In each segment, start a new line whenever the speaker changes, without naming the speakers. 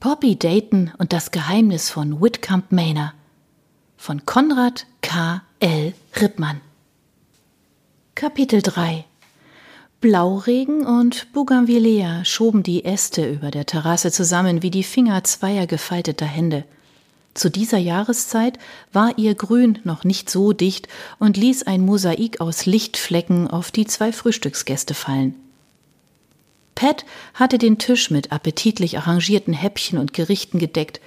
Poppy Dayton und das Geheimnis von Whitcomb Manor von Konrad K. L. Rippmann. Kapitel 3 Blauregen und Bougainvillea schoben die Äste über der Terrasse zusammen wie die Finger zweier gefalteter Hände. Zu dieser Jahreszeit war ihr Grün noch nicht so dicht und ließ ein Mosaik aus Lichtflecken auf die zwei Frühstücksgäste fallen. Pat hatte den Tisch mit appetitlich arrangierten Häppchen und Gerichten gedeckt.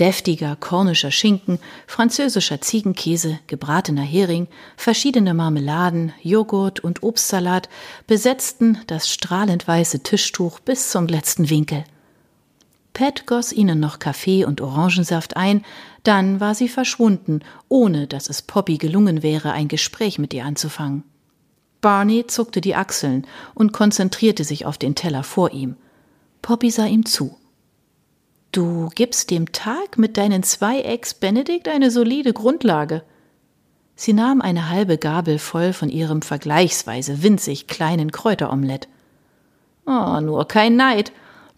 Deftiger kornischer Schinken, französischer Ziegenkäse, gebratener Hering, verschiedene Marmeladen, Joghurt und Obstsalat besetzten das strahlend weiße Tischtuch bis zum letzten Winkel. Pat goss ihnen noch Kaffee und Orangensaft ein, dann war sie verschwunden, ohne dass es Poppy gelungen wäre, ein Gespräch mit ihr anzufangen. Barney zuckte die Achseln und konzentrierte sich auf den Teller vor ihm. Poppy sah ihm zu. Du gibst dem Tag mit deinen zwei Eggs Benedict eine solide Grundlage. Sie nahm eine halbe Gabel voll von ihrem vergleichsweise winzig kleinen Kräuteromelett. Oh, nur kein Neid.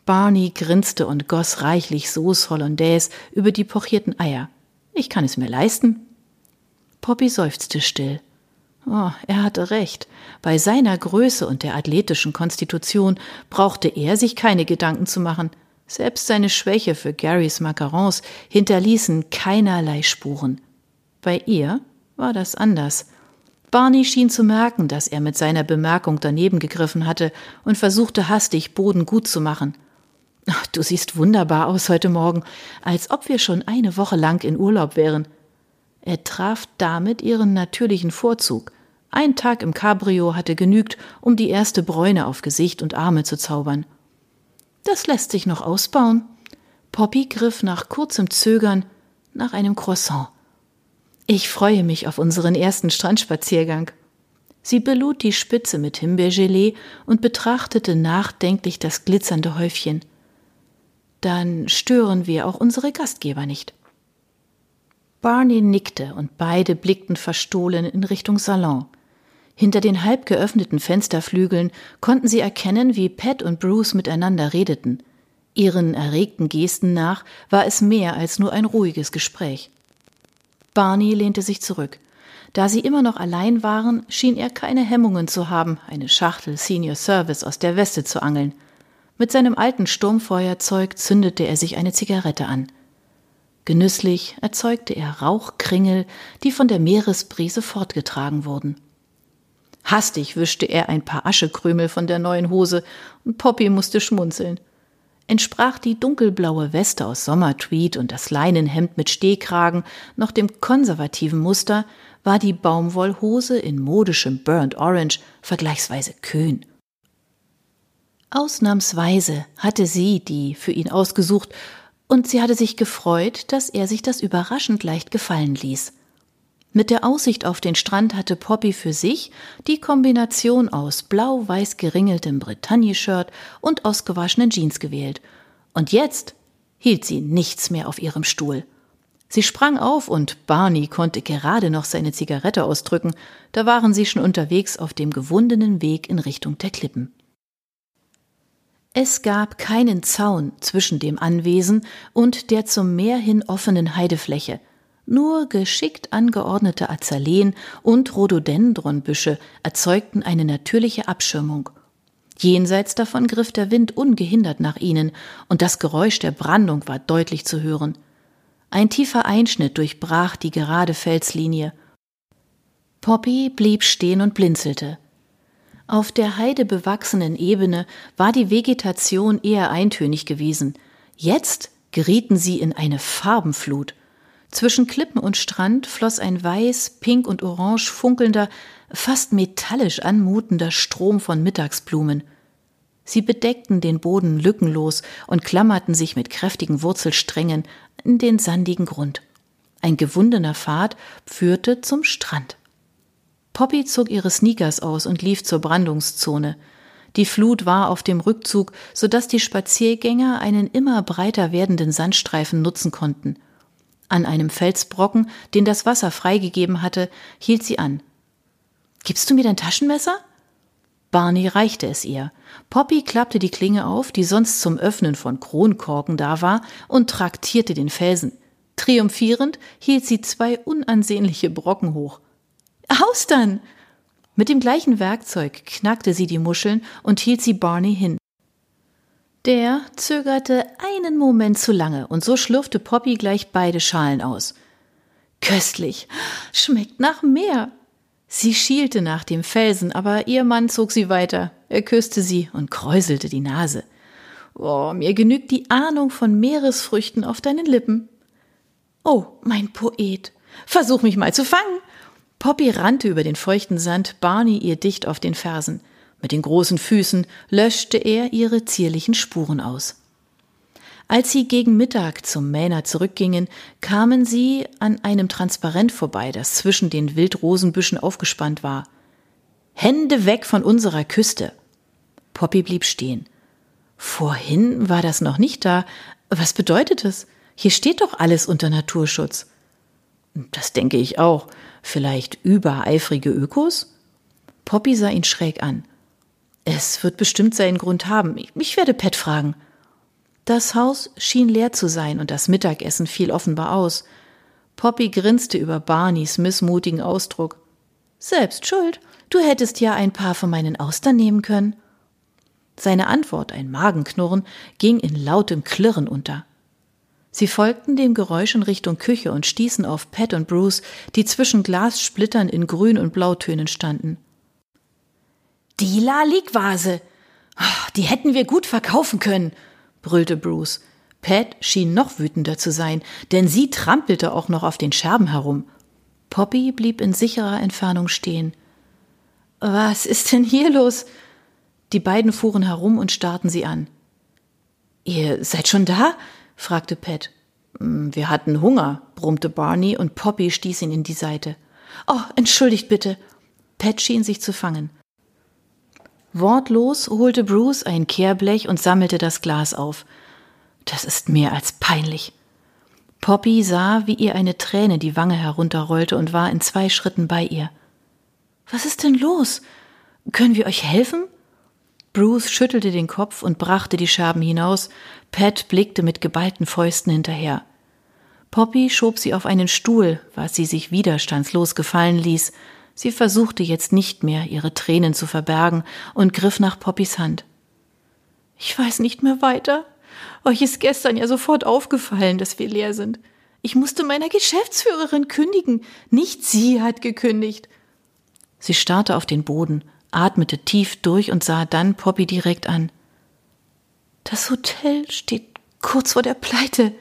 Barney grinste und goss reichlich Sauce Hollandaise über die pochierten Eier. Ich kann es mir leisten. Poppy seufzte still. Oh, er hatte recht. Bei seiner Größe und der athletischen Konstitution brauchte er sich keine Gedanken zu machen. Selbst seine Schwäche für Garys Macarons hinterließen keinerlei Spuren. Bei ihr war das anders. Barney schien zu merken, dass er mit seiner Bemerkung daneben gegriffen hatte und versuchte hastig Boden gut zu machen. Ach, du siehst wunderbar aus heute Morgen, als ob wir schon eine Woche lang in Urlaub wären. Er traf damit ihren natürlichen Vorzug. Ein Tag im Cabrio hatte genügt, um die erste Bräune auf Gesicht und Arme zu zaubern. Das lässt sich noch ausbauen. Poppy griff nach kurzem Zögern nach einem Croissant. Ich freue mich auf unseren ersten Strandspaziergang. Sie belud die Spitze mit Himbeergelee und betrachtete nachdenklich das glitzernde Häufchen. Dann stören wir auch unsere Gastgeber nicht. Barney nickte und beide blickten verstohlen in Richtung Salon. Hinter den halb geöffneten Fensterflügeln konnten sie erkennen, wie Pat und Bruce miteinander redeten. Ihren erregten Gesten nach war es mehr als nur ein ruhiges Gespräch. Barney lehnte sich zurück. Da sie immer noch allein waren, schien er keine Hemmungen zu haben, eine Schachtel Senior Service aus der Weste zu angeln. Mit seinem alten Sturmfeuerzeug zündete er sich eine Zigarette an. Genüsslich erzeugte er Rauchkringel, die von der Meeresbrise fortgetragen wurden. Hastig wischte er ein paar Aschekrümel von der neuen Hose und Poppy musste schmunzeln. Entsprach die dunkelblaue Weste aus Sommertweed und das Leinenhemd mit Stehkragen noch dem konservativen Muster, war die Baumwollhose in modischem Burnt Orange vergleichsweise kühn. Ausnahmsweise hatte sie die für ihn ausgesucht und sie hatte sich gefreut, dass er sich das überraschend leicht gefallen ließ. Mit der Aussicht auf den Strand hatte Poppy für sich die Kombination aus blau-weiß geringeltem Bretagne-Shirt und ausgewaschenen Jeans gewählt. Und jetzt hielt sie nichts mehr auf ihrem Stuhl. Sie sprang auf und Barney konnte gerade noch seine Zigarette ausdrücken, da waren sie schon unterwegs auf dem gewundenen Weg in Richtung der Klippen. Es gab keinen Zaun zwischen dem Anwesen und der zum Meer hin offenen Heidefläche. Nur geschickt angeordnete Azaleen und Rhododendronbüsche erzeugten eine natürliche Abschirmung. Jenseits davon griff der Wind ungehindert nach ihnen, und das Geräusch der Brandung war deutlich zu hören. Ein tiefer Einschnitt durchbrach die gerade Felslinie. Poppy blieb stehen und blinzelte. Auf der heidebewachsenen Ebene war die Vegetation eher eintönig gewesen. Jetzt gerieten sie in eine Farbenflut. Zwischen Klippen und Strand floss ein weiß, pink und orange funkelnder, fast metallisch anmutender Strom von Mittagsblumen. Sie bedeckten den Boden lückenlos und klammerten sich mit kräftigen Wurzelsträngen in den sandigen Grund. Ein gewundener Pfad führte zum Strand. Poppy zog ihre Sneakers aus und lief zur Brandungszone. Die Flut war auf dem Rückzug, so dass die Spaziergänger einen immer breiter werdenden Sandstreifen nutzen konnten. An einem Felsbrocken, den das Wasser freigegeben hatte, hielt sie an. Gibst du mir dein Taschenmesser? Barney reichte es ihr. Poppy klappte die Klinge auf, die sonst zum Öffnen von Kronkorken da war, und traktierte den Felsen. Triumphierend hielt sie zwei unansehnliche Brocken hoch. Austern! Mit dem gleichen Werkzeug knackte sie die Muscheln und hielt sie Barney hin. Der zögerte einen Moment zu lange, und so schlürfte Poppy gleich beide Schalen aus. Köstlich. Schmeckt nach Meer. Sie schielte nach dem Felsen, aber ihr Mann zog sie weiter. Er küsste sie und kräuselte die Nase. Oh, mir genügt die Ahnung von Meeresfrüchten auf deinen Lippen. Oh, mein Poet. Versuch mich mal zu fangen. Poppy rannte über den feuchten Sand, Barney ihr dicht auf den Fersen. Mit den großen Füßen löschte er ihre zierlichen Spuren aus. Als sie gegen Mittag zum Mähner zurückgingen, kamen sie an einem Transparent vorbei, das zwischen den Wildrosenbüschen aufgespannt war. Hände weg von unserer Küste. Poppy blieb stehen. Vorhin war das noch nicht da. Was bedeutet es? Hier steht doch alles unter Naturschutz. Das denke ich auch. Vielleicht übereifrige Ökos? Poppy sah ihn schräg an. Es wird bestimmt seinen Grund haben. Ich werde Pat fragen. Das Haus schien leer zu sein und das Mittagessen fiel offenbar aus. Poppy grinste über Barneys missmutigen Ausdruck. Selbst schuld. Du hättest ja ein paar von meinen Austern nehmen können. Seine Antwort, ein Magenknurren, ging in lautem Klirren unter. Sie folgten dem Geräusch in Richtung Küche und stießen auf Pat und Bruce, die zwischen Glassplittern in Grün- und Blautönen standen. Die Lalik-Vase! Ah, die hätten wir gut verkaufen können, brüllte Bruce. Pat schien noch wütender zu sein, denn sie trampelte auch noch auf den Scherben herum. Poppy blieb in sicherer Entfernung stehen. Was ist denn hier los? Die beiden fuhren herum und starrten sie an. Ihr seid schon da? Fragte Pat. Hm, wir hatten Hunger, brummte Barney und Poppy stieß ihn in die Seite. Oh, entschuldigt bitte. Pat schien sich zu fangen. Wortlos holte Bruce ein Kehrblech und sammelte das Glas auf. Das ist mehr als peinlich. Poppy sah, wie ihr eine Träne die Wange herunterrollte und war in zwei Schritten bei ihr. Was ist denn los? Können wir euch helfen? Bruce schüttelte den Kopf und brachte die Scherben hinaus. Pat blickte mit geballten Fäusten hinterher. Poppy schob sie auf einen Stuhl, was sie sich widerstandslos gefallen ließ. Sie versuchte jetzt nicht mehr, ihre Tränen zu verbergen und griff nach Poppys Hand. Ich weiß nicht mehr weiter. Euch ist gestern ja sofort aufgefallen, dass wir leer sind. Ich musste meiner Geschäftsführerin kündigen. Nicht sie hat gekündigt. Sie starrte auf den Boden, atmete tief durch und sah dann Poppy direkt an. Das Hotel steht kurz vor der Pleite.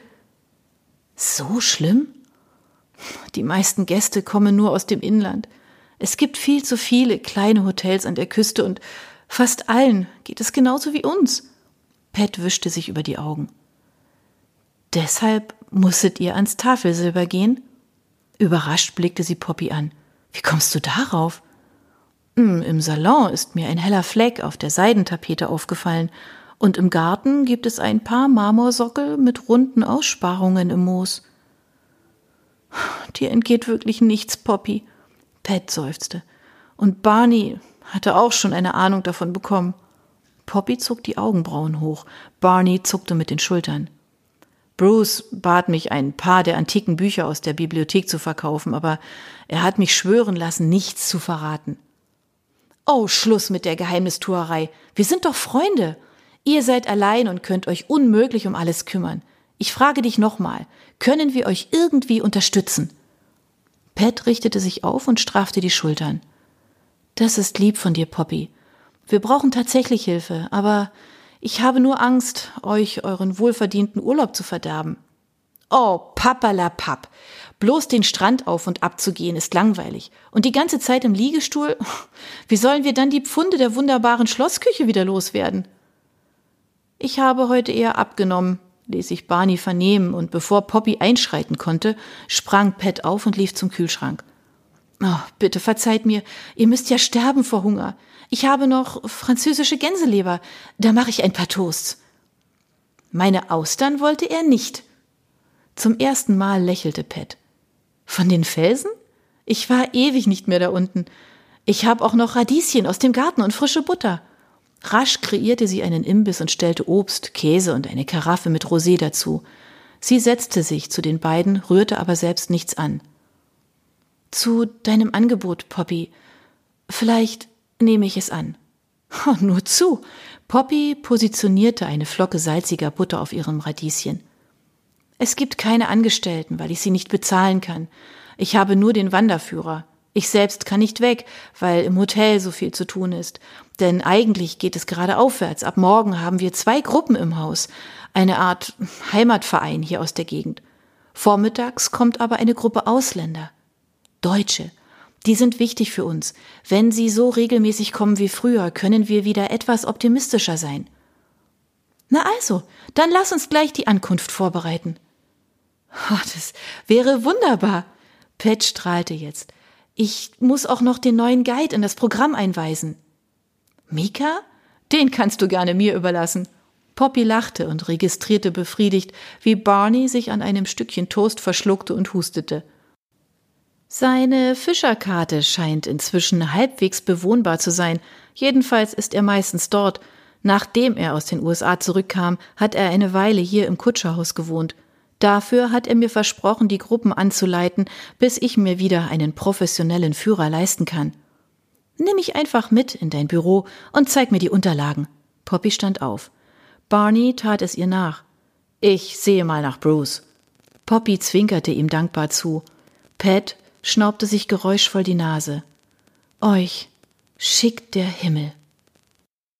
So schlimm? Die meisten Gäste kommen nur aus dem Inland. Es gibt viel zu viele kleine Hotels an der Küste und fast allen geht es genauso wie uns. Pat wischte sich über die Augen. Deshalb musstet ihr ans Tafelsilber gehen? Überrascht blickte sie Poppy an. Wie kommst du darauf? Im Salon ist mir ein heller Fleck auf der Seidentapete aufgefallen, und im Garten gibt es ein paar Marmorsockel mit runden Aussparungen im Moos. Dir entgeht wirklich nichts, Poppy. Pat seufzte. Und Barney hatte auch schon eine Ahnung davon bekommen. Poppy zog die Augenbrauen hoch. Barney zuckte mit den Schultern. Bruce bat mich, ein paar der antiken Bücher aus der Bibliothek zu verkaufen, aber er hat mich schwören lassen, nichts zu verraten. Oh, Schluss mit der Geheimnistuerei. Wir sind doch Freunde. Ihr seid allein und könnt euch unmöglich um alles kümmern. Ich frage dich nochmal, können wir euch irgendwie unterstützen? Pat richtete sich auf und straffte die Schultern. Das ist lieb von dir, Poppy. Wir brauchen tatsächlich Hilfe, aber ich habe nur Angst, euch euren wohlverdienten Urlaub zu verderben. Oh, papalapap. Bloß den Strand auf und ab zu gehen ist langweilig. Und die ganze Zeit im Liegestuhl? Wie sollen wir dann die Pfunde der wunderbaren Schlossküche wieder loswerden? Ich habe heute eher abgenommen, ließ sich Barney vernehmen, und bevor Poppy einschreiten konnte, sprang Pat auf und lief zum Kühlschrank. Oh, bitte verzeiht mir, ihr müsst ja sterben vor Hunger. Ich habe noch französische Gänseleber, da mache ich ein paar Toasts. Meine Austern wollte er nicht. Zum ersten Mal lächelte Pat. Von den Felsen? Ich war ewig nicht mehr da unten. Ich habe auch noch Radieschen aus dem Garten und frische Butter. Rasch kreierte sie einen Imbiss und stellte Obst, Käse und eine Karaffe mit Rosé dazu. Sie setzte sich zu den beiden, rührte aber selbst nichts an. Zu deinem Angebot, Poppy. Vielleicht nehme ich es an. Oh, nur zu. Poppy positionierte eine Flocke salziger Butter auf ihrem Radieschen. Es gibt keine Angestellten, weil ich sie nicht bezahlen kann. Ich habe nur den Wanderführer. Ich selbst kann nicht weg, weil im Hotel so viel zu tun ist. Denn eigentlich geht es gerade aufwärts. Ab morgen haben wir zwei Gruppen im Haus. Eine Art Heimatverein hier aus der Gegend. Vormittags kommt aber eine Gruppe Ausländer. Deutsche. Die sind wichtig für uns. Wenn sie so regelmäßig kommen wie früher, können wir wieder etwas optimistischer sein. Na also, dann lass uns gleich die Ankunft vorbereiten. Oh, das wäre wunderbar. Pat strahlte jetzt. Ich muss auch noch den neuen Guide in das Programm einweisen. Mika? Den kannst du gerne mir überlassen. Poppy lachte und registrierte befriedigt, wie Barney sich an einem Stückchen Toast verschluckte und hustete. Seine Fischerkarte scheint inzwischen halbwegs bewohnbar zu sein. Jedenfalls ist er meistens dort. Nachdem er aus den USA zurückkam, hat er eine Weile hier im Kutscherhaus gewohnt. Dafür hat er mir versprochen, die Gruppen anzuleiten, bis ich mir wieder einen professionellen Führer leisten kann. Nimm mich einfach mit in dein Büro und zeig mir die Unterlagen. Poppy stand auf. Barney tat es ihr nach. Ich sehe mal nach Bruce. Poppy zwinkerte ihm dankbar zu. Pat schnaubte sich geräuschvoll die Nase. Euch schickt der Himmel.